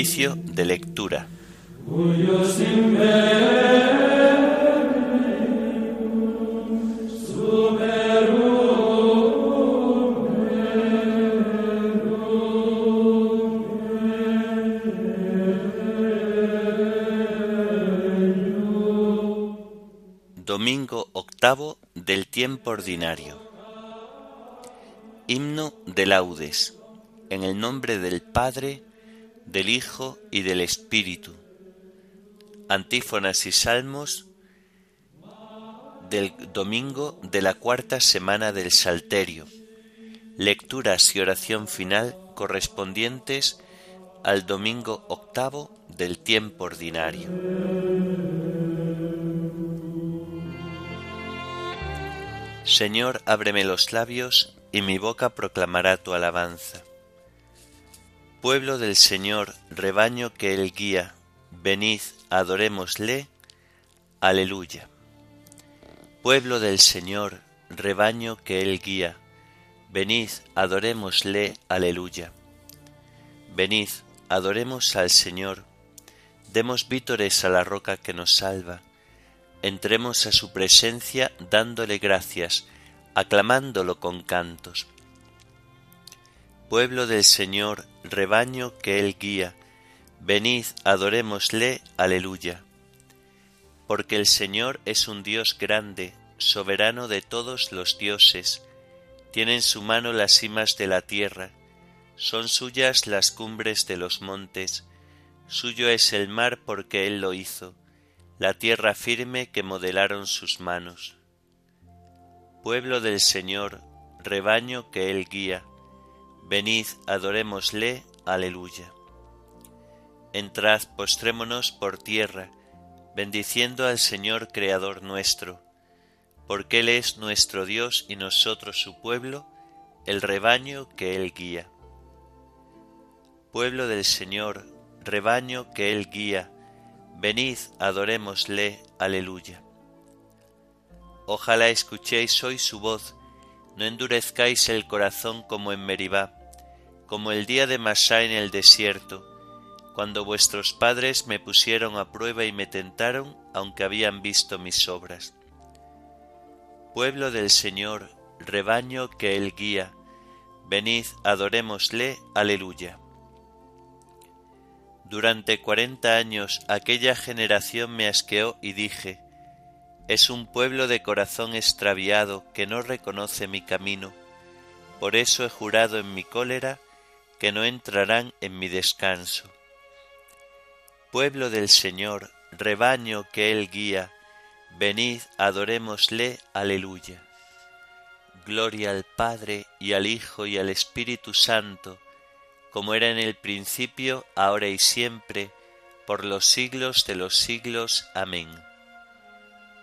De lectura. Domingo octavo del tiempo ordinario. Himno de laudes. En el nombre del Padre, del Hijo y del Espíritu. Antífonas y salmos del domingo de la cuarta semana del Salterio. Lecturas y oración final correspondientes al domingo octavo del tiempo ordinario. Señor, ábreme los labios y mi boca proclamará tu alabanza. Pueblo del Señor, rebaño que Él guía, venid, adorémosle. Aleluya. Pueblo del Señor, rebaño que Él guía, venid, adorémosle. Aleluya. Venid, adoremos al Señor, demos vítores a la roca que nos salva, entremos a su presencia dándole gracias, aclamándolo con cantos pueblo del Señor, rebaño que Él guía, venid, adorémosle, aleluya. Porque el Señor es un Dios grande, soberano de todos los dioses, tiene en su mano las cimas de la tierra, son suyas las cumbres de los montes, suyo es el mar porque Él lo hizo, la tierra firme que modelaron sus manos. Pueblo del Señor, rebaño que Él guía, Venid, adorémosle, aleluya. Entrad, postrémonos por tierra, bendiciendo al Señor Creador nuestro, porque Él es nuestro Dios y nosotros su pueblo, el rebaño que Él guía. Pueblo del Señor, rebaño que Él guía, venid, adorémosle, aleluya. Ojalá escuchéis hoy su voz, no endurezcáis el corazón como en Meribá, como el día de Masá en el desierto, cuando vuestros padres me pusieron a prueba y me tentaron, aunque habían visto mis obras. Pueblo del Señor, rebaño que Él guía, venid, adorémosle, aleluya. Durante cuarenta años aquella generación me asqueó y dije, es un pueblo de corazón extraviado que no reconoce mi camino. Por eso he jurado en mi cólera que no entrarán en mi descanso. Pueblo del Señor, rebaño que Él guía, venid, adorémosle, aleluya. Gloria al Padre y al Hijo y al Espíritu Santo, como era en el principio, ahora y siempre, por los siglos de los siglos. Amén.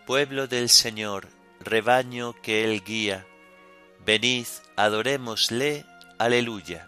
Pueblo del Señor, rebaño que Él guía, venid, adorémosle, aleluya.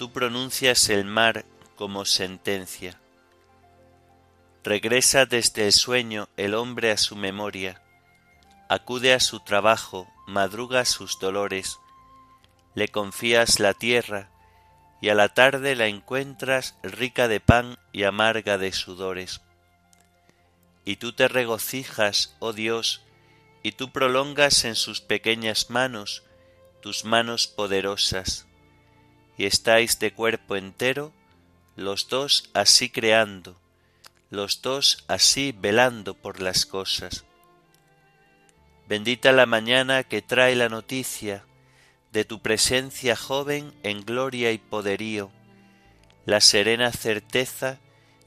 tú pronuncias el mar como sentencia. Regresa desde el sueño el hombre a su memoria, acude a su trabajo, madruga sus dolores, le confías la tierra, y a la tarde la encuentras rica de pan y amarga de sudores. Y tú te regocijas, oh Dios, y tú prolongas en sus pequeñas manos tus manos poderosas y estáis de cuerpo entero, los dos así creando, los dos así velando por las cosas. Bendita la mañana que trae la noticia de tu presencia joven en gloria y poderío, la serena certeza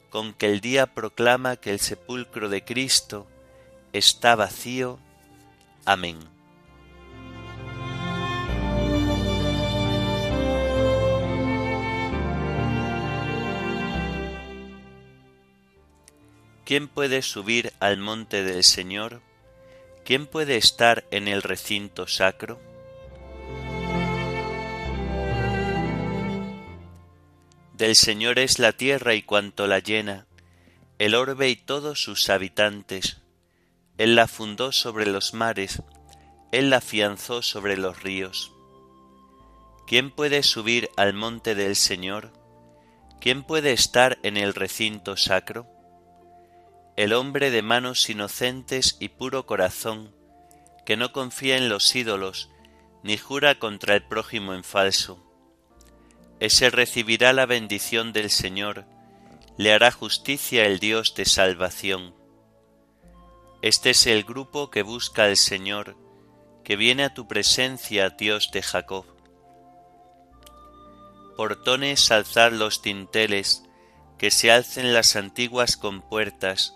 con que el día proclama que el sepulcro de Cristo está vacío. Amén. ¿Quién puede subir al monte del Señor? ¿Quién puede estar en el recinto sacro? Del Señor es la tierra y cuanto la llena, el orbe y todos sus habitantes. Él la fundó sobre los mares, Él la afianzó sobre los ríos. ¿Quién puede subir al monte del Señor? ¿Quién puede estar en el recinto sacro? El hombre de manos inocentes y puro corazón, que no confía en los ídolos, ni jura contra el prójimo en falso. Ese recibirá la bendición del Señor, le hará justicia el Dios de salvación. Este es el grupo que busca al Señor, que viene a tu presencia, Dios de Jacob. Portones alzar los tinteles, que se alcen las antiguas compuertas,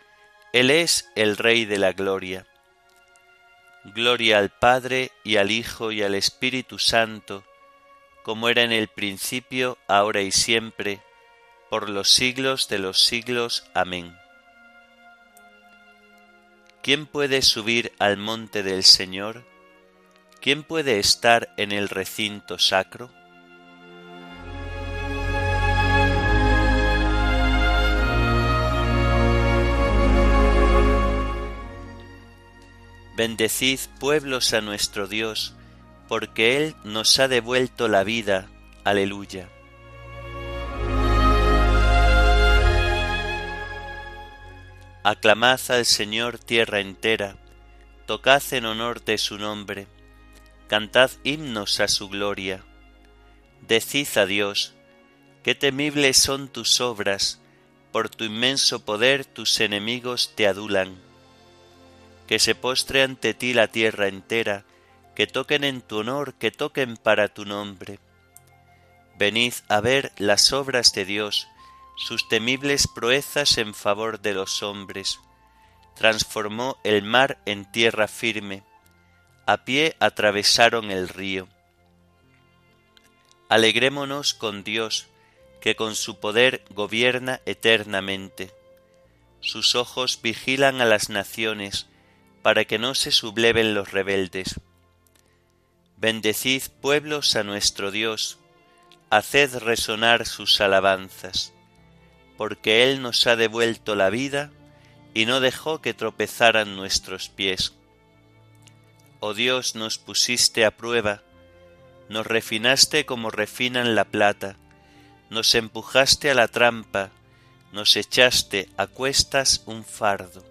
él es el Rey de la Gloria. Gloria al Padre y al Hijo y al Espíritu Santo, como era en el principio, ahora y siempre, por los siglos de los siglos. Amén. ¿Quién puede subir al monte del Señor? ¿Quién puede estar en el recinto sacro? Bendecid pueblos a nuestro Dios, porque Él nos ha devuelto la vida. Aleluya. Aclamad al Señor tierra entera, tocad en honor de su nombre, cantad himnos a su gloria. Decid a Dios, qué temibles son tus obras, por tu inmenso poder tus enemigos te adulan que se postre ante ti la tierra entera, que toquen en tu honor, que toquen para tu nombre. Venid a ver las obras de Dios, sus temibles proezas en favor de los hombres. Transformó el mar en tierra firme, a pie atravesaron el río. Alegrémonos con Dios, que con su poder gobierna eternamente. Sus ojos vigilan a las naciones, para que no se subleven los rebeldes. Bendecid pueblos a nuestro Dios, haced resonar sus alabanzas, porque Él nos ha devuelto la vida y no dejó que tropezaran nuestros pies. Oh Dios, nos pusiste a prueba, nos refinaste como refinan la plata, nos empujaste a la trampa, nos echaste a cuestas un fardo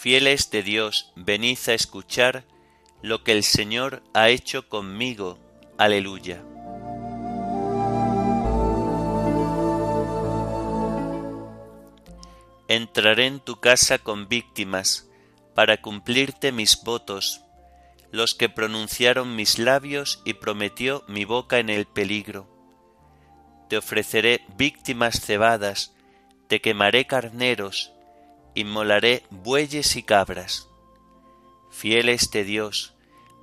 Fieles de Dios, venid a escuchar lo que el Señor ha hecho conmigo. Aleluya. Entraré en tu casa con víctimas, para cumplirte mis votos, los que pronunciaron mis labios y prometió mi boca en el peligro. Te ofreceré víctimas cebadas, te quemaré carneros, inmolaré bueyes y cabras. Fieles de Dios,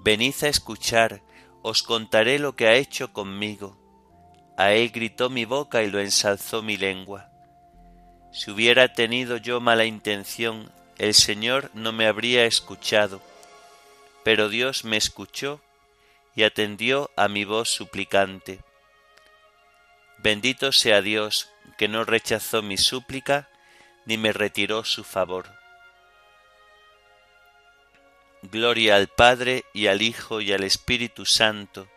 venid a escuchar, os contaré lo que ha hecho conmigo. a él gritó mi boca y lo ensalzó mi lengua. Si hubiera tenido yo mala intención, el Señor no me habría escuchado, pero Dios me escuchó y atendió a mi voz suplicante. Bendito sea Dios, que no rechazó mi súplica, ni me retiró su favor. Gloria al Padre y al Hijo y al Espíritu Santo,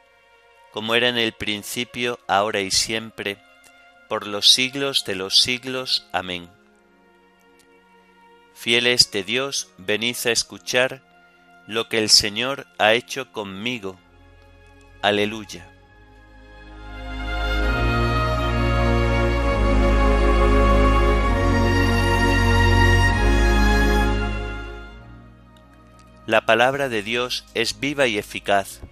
como era en el principio, ahora y siempre, por los siglos de los siglos. Amén. Fieles de Dios, venid a escuchar lo que el Señor ha hecho conmigo. Aleluya. La palabra de Dios es viva y eficaz,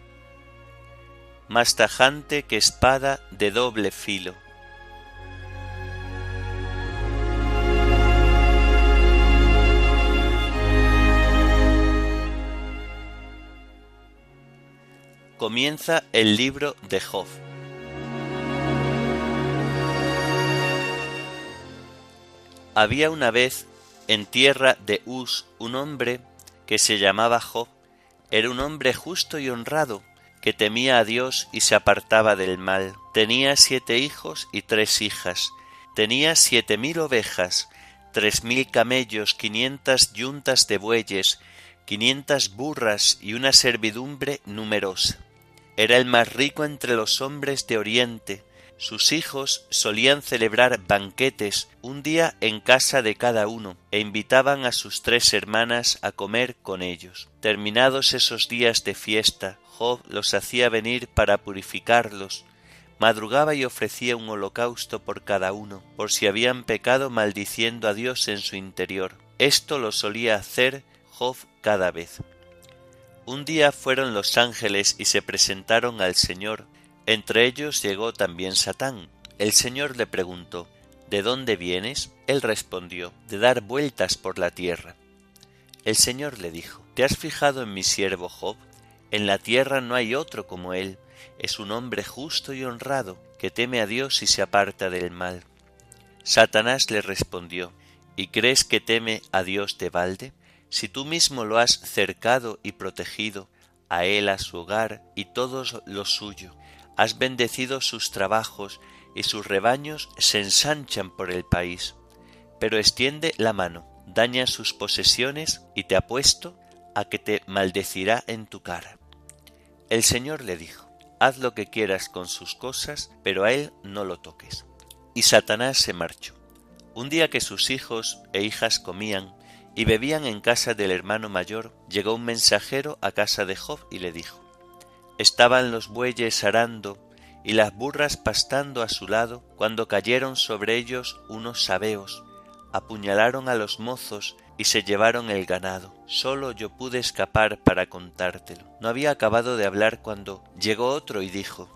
más tajante que espada de doble filo. Comienza el libro de Job. Había una vez en tierra de Uz un hombre que se llamaba Job, era un hombre justo y honrado, que temía a Dios y se apartaba del mal. Tenía siete hijos y tres hijas, tenía siete mil ovejas, tres mil camellos, quinientas yuntas de bueyes, quinientas burras y una servidumbre numerosa. Era el más rico entre los hombres de Oriente, sus hijos solían celebrar banquetes un día en casa de cada uno e invitaban a sus tres hermanas a comer con ellos. Terminados esos días de fiesta, Job los hacía venir para purificarlos, madrugaba y ofrecía un holocausto por cada uno, por si habían pecado maldiciendo a Dios en su interior. Esto lo solía hacer Job cada vez. Un día fueron los ángeles y se presentaron al Señor, entre ellos llegó también Satán. El Señor le preguntó, ¿De dónde vienes? Él respondió, de dar vueltas por la tierra. El Señor le dijo, ¿Te has fijado en mi siervo Job? En la tierra no hay otro como él. Es un hombre justo y honrado, que teme a Dios y se aparta del mal. Satanás le respondió, ¿Y crees que teme a Dios de balde? Si tú mismo lo has cercado y protegido, a él, a su hogar y todos lo suyo, has bendecido sus trabajos y sus rebaños se ensanchan por el país. Pero extiende la mano, daña sus posesiones y te apuesto a que te maldecirá en tu cara. El Señor le dijo, haz lo que quieras con sus cosas, pero a él no lo toques. Y Satanás se marchó. Un día que sus hijos e hijas comían y bebían en casa del hermano mayor, llegó un mensajero a casa de Job y le dijo, Estaban los bueyes arando y las burras pastando a su lado cuando cayeron sobre ellos unos sabeos, apuñalaron a los mozos y se llevaron el ganado. Solo yo pude escapar para contártelo. No había acabado de hablar cuando llegó otro y dijo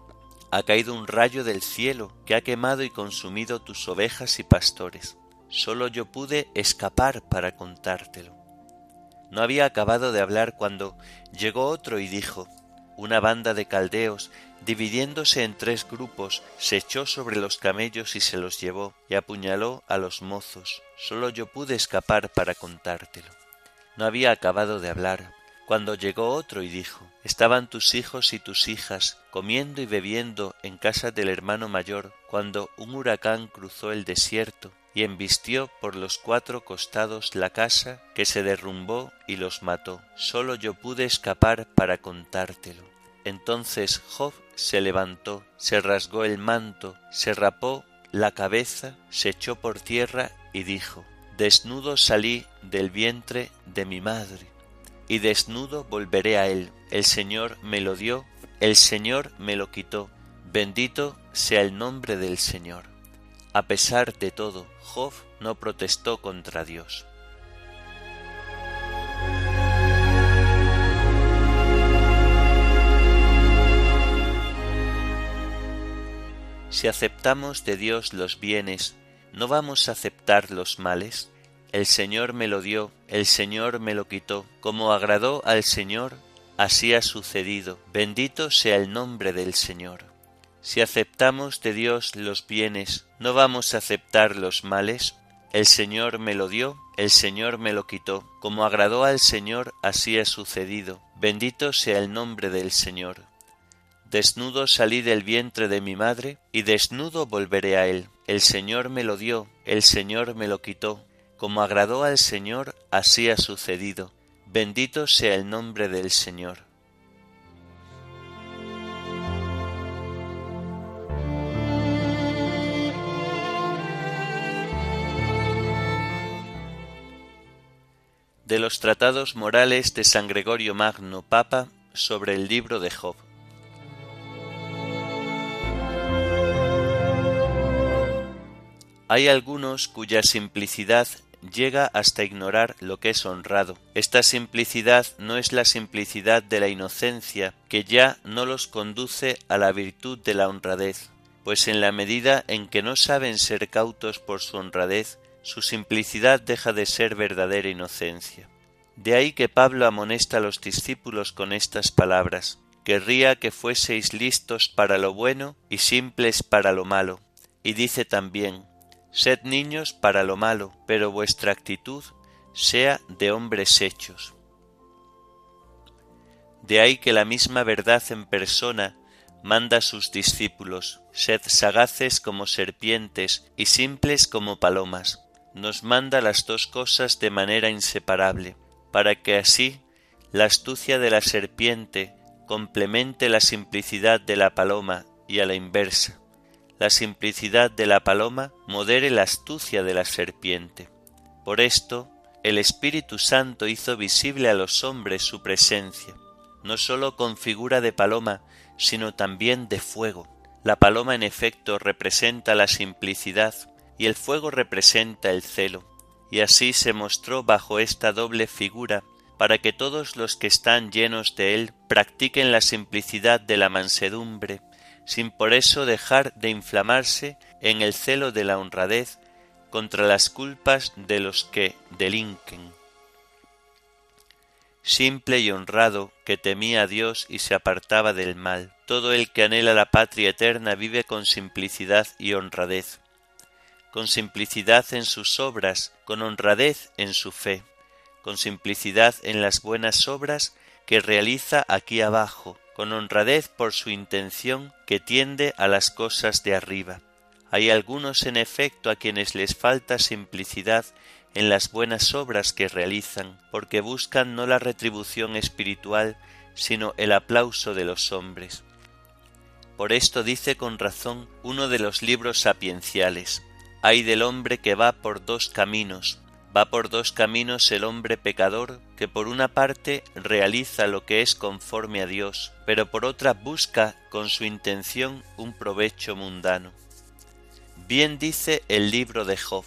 Ha caído un rayo del cielo que ha quemado y consumido tus ovejas y pastores. Solo yo pude escapar para contártelo. No había acabado de hablar cuando llegó otro y dijo una banda de caldeos, dividiéndose en tres grupos, se echó sobre los camellos y se los llevó, y apuñaló a los mozos. Solo yo pude escapar para contártelo. No había acabado de hablar, cuando llegó otro y dijo Estaban tus hijos y tus hijas comiendo y bebiendo en casa del hermano mayor, cuando un huracán cruzó el desierto y embistió por los cuatro costados la casa que se derrumbó y los mató. Solo yo pude escapar para contártelo. Entonces Job se levantó, se rasgó el manto, se rapó la cabeza, se echó por tierra y dijo, Desnudo salí del vientre de mi madre, y desnudo volveré a él. El Señor me lo dio, el Señor me lo quitó. Bendito sea el nombre del Señor. A pesar de todo, Job no protestó contra Dios. Si aceptamos de Dios los bienes, ¿no vamos a aceptar los males? El Señor me lo dio, el Señor me lo quitó. Como agradó al Señor, así ha sucedido. Bendito sea el nombre del Señor. Si aceptamos de Dios los bienes, ¿no vamos a aceptar los males? El Señor me lo dio, el Señor me lo quitó. Como agradó al Señor, así ha sucedido. Bendito sea el nombre del Señor. Desnudo salí del vientre de mi madre, y desnudo volveré a él. El Señor me lo dio, el Señor me lo quitó. Como agradó al Señor, así ha sucedido. Bendito sea el nombre del Señor. De los tratados morales de San Gregorio Magno Papa sobre el libro de Job. Hay algunos cuya simplicidad llega hasta ignorar lo que es honrado. Esta simplicidad no es la simplicidad de la inocencia, que ya no los conduce a la virtud de la honradez, pues en la medida en que no saben ser cautos por su honradez, su simplicidad deja de ser verdadera inocencia. De ahí que Pablo amonesta a los discípulos con estas palabras Querría que fueseis listos para lo bueno y simples para lo malo. Y dice también Sed niños para lo malo, pero vuestra actitud sea de hombres hechos. De ahí que la misma verdad en persona manda a sus discípulos, sed sagaces como serpientes y simples como palomas nos manda las dos cosas de manera inseparable, para que así la astucia de la serpiente complemente la simplicidad de la paloma y a la inversa, la simplicidad de la paloma modere la astucia de la serpiente. Por esto, el Espíritu Santo hizo visible a los hombres su presencia, no sólo con figura de paloma, sino también de fuego. La paloma en efecto representa la simplicidad, y el fuego representa el celo, y así se mostró bajo esta doble figura para que todos los que están llenos de él practiquen la simplicidad de la mansedumbre, sin por eso dejar de inflamarse en el celo de la honradez contra las culpas de los que delinquen. Simple y honrado, que temía a Dios y se apartaba del mal, todo el que anhela la patria eterna vive con simplicidad y honradez con simplicidad en sus obras, con honradez en su fe, con simplicidad en las buenas obras que realiza aquí abajo, con honradez por su intención que tiende a las cosas de arriba. Hay algunos en efecto a quienes les falta simplicidad en las buenas obras que realizan, porque buscan no la retribución espiritual, sino el aplauso de los hombres. Por esto dice con razón uno de los libros sapienciales, hay del hombre que va por dos caminos. Va por dos caminos el hombre pecador, que por una parte realiza lo que es conforme a Dios, pero por otra busca con su intención un provecho mundano. Bien dice el libro de Job,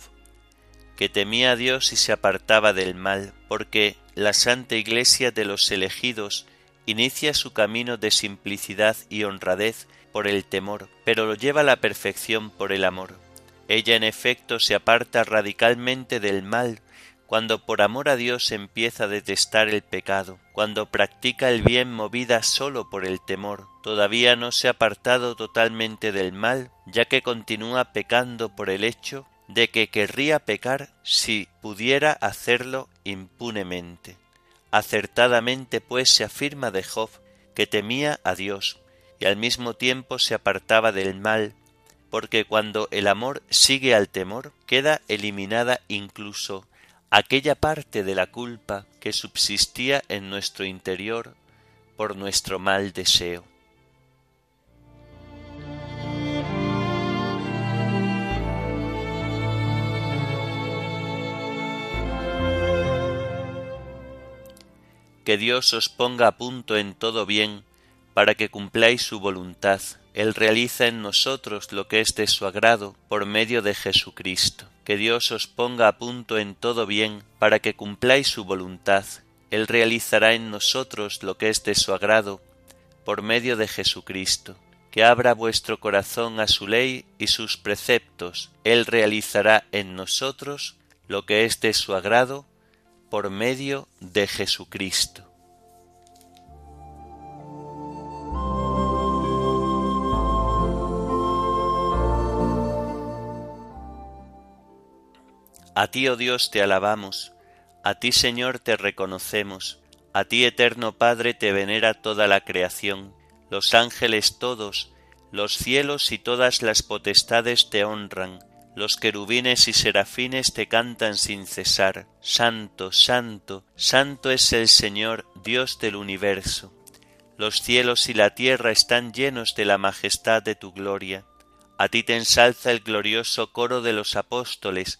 que temía a Dios y se apartaba del mal, porque la Santa Iglesia de los elegidos inicia su camino de simplicidad y honradez por el temor, pero lo lleva a la perfección por el amor. Ella en efecto se aparta radicalmente del mal cuando por amor a Dios empieza a detestar el pecado, cuando practica el bien movida sólo por el temor, todavía no se ha apartado totalmente del mal, ya que continúa pecando por el hecho de que querría pecar si pudiera hacerlo impunemente. Acertadamente pues se afirma de Job que temía a Dios y al mismo tiempo se apartaba del mal porque cuando el amor sigue al temor, queda eliminada incluso aquella parte de la culpa que subsistía en nuestro interior por nuestro mal deseo. Que Dios os ponga a punto en todo bien para que cumpláis su voluntad él realiza en nosotros lo que es de su agrado por medio de Jesucristo. Que Dios os ponga a punto en todo bien para que cumpláis su voluntad. Él realizará en nosotros lo que es de su agrado por medio de Jesucristo. Que abra vuestro corazón a su ley y sus preceptos. Él realizará en nosotros lo que es de su agrado por medio de Jesucristo. A ti, oh Dios, te alabamos, a ti, Señor, te reconocemos, a ti, eterno Padre, te venera toda la creación, los ángeles todos, los cielos y todas las potestades te honran, los querubines y serafines te cantan sin cesar. Santo, santo, santo es el Señor, Dios del universo. Los cielos y la tierra están llenos de la majestad de tu gloria. A ti te ensalza el glorioso coro de los apóstoles,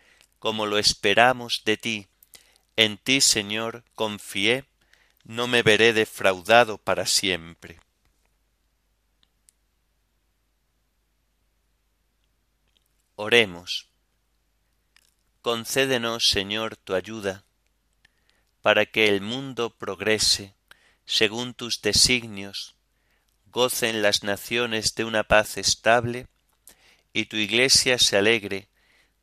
como lo esperamos de ti. En ti, Señor, confié, no me veré defraudado para siempre. Oremos. Concédenos, Señor, tu ayuda, para que el mundo progrese según tus designios, gocen las naciones de una paz estable, y tu Iglesia se alegre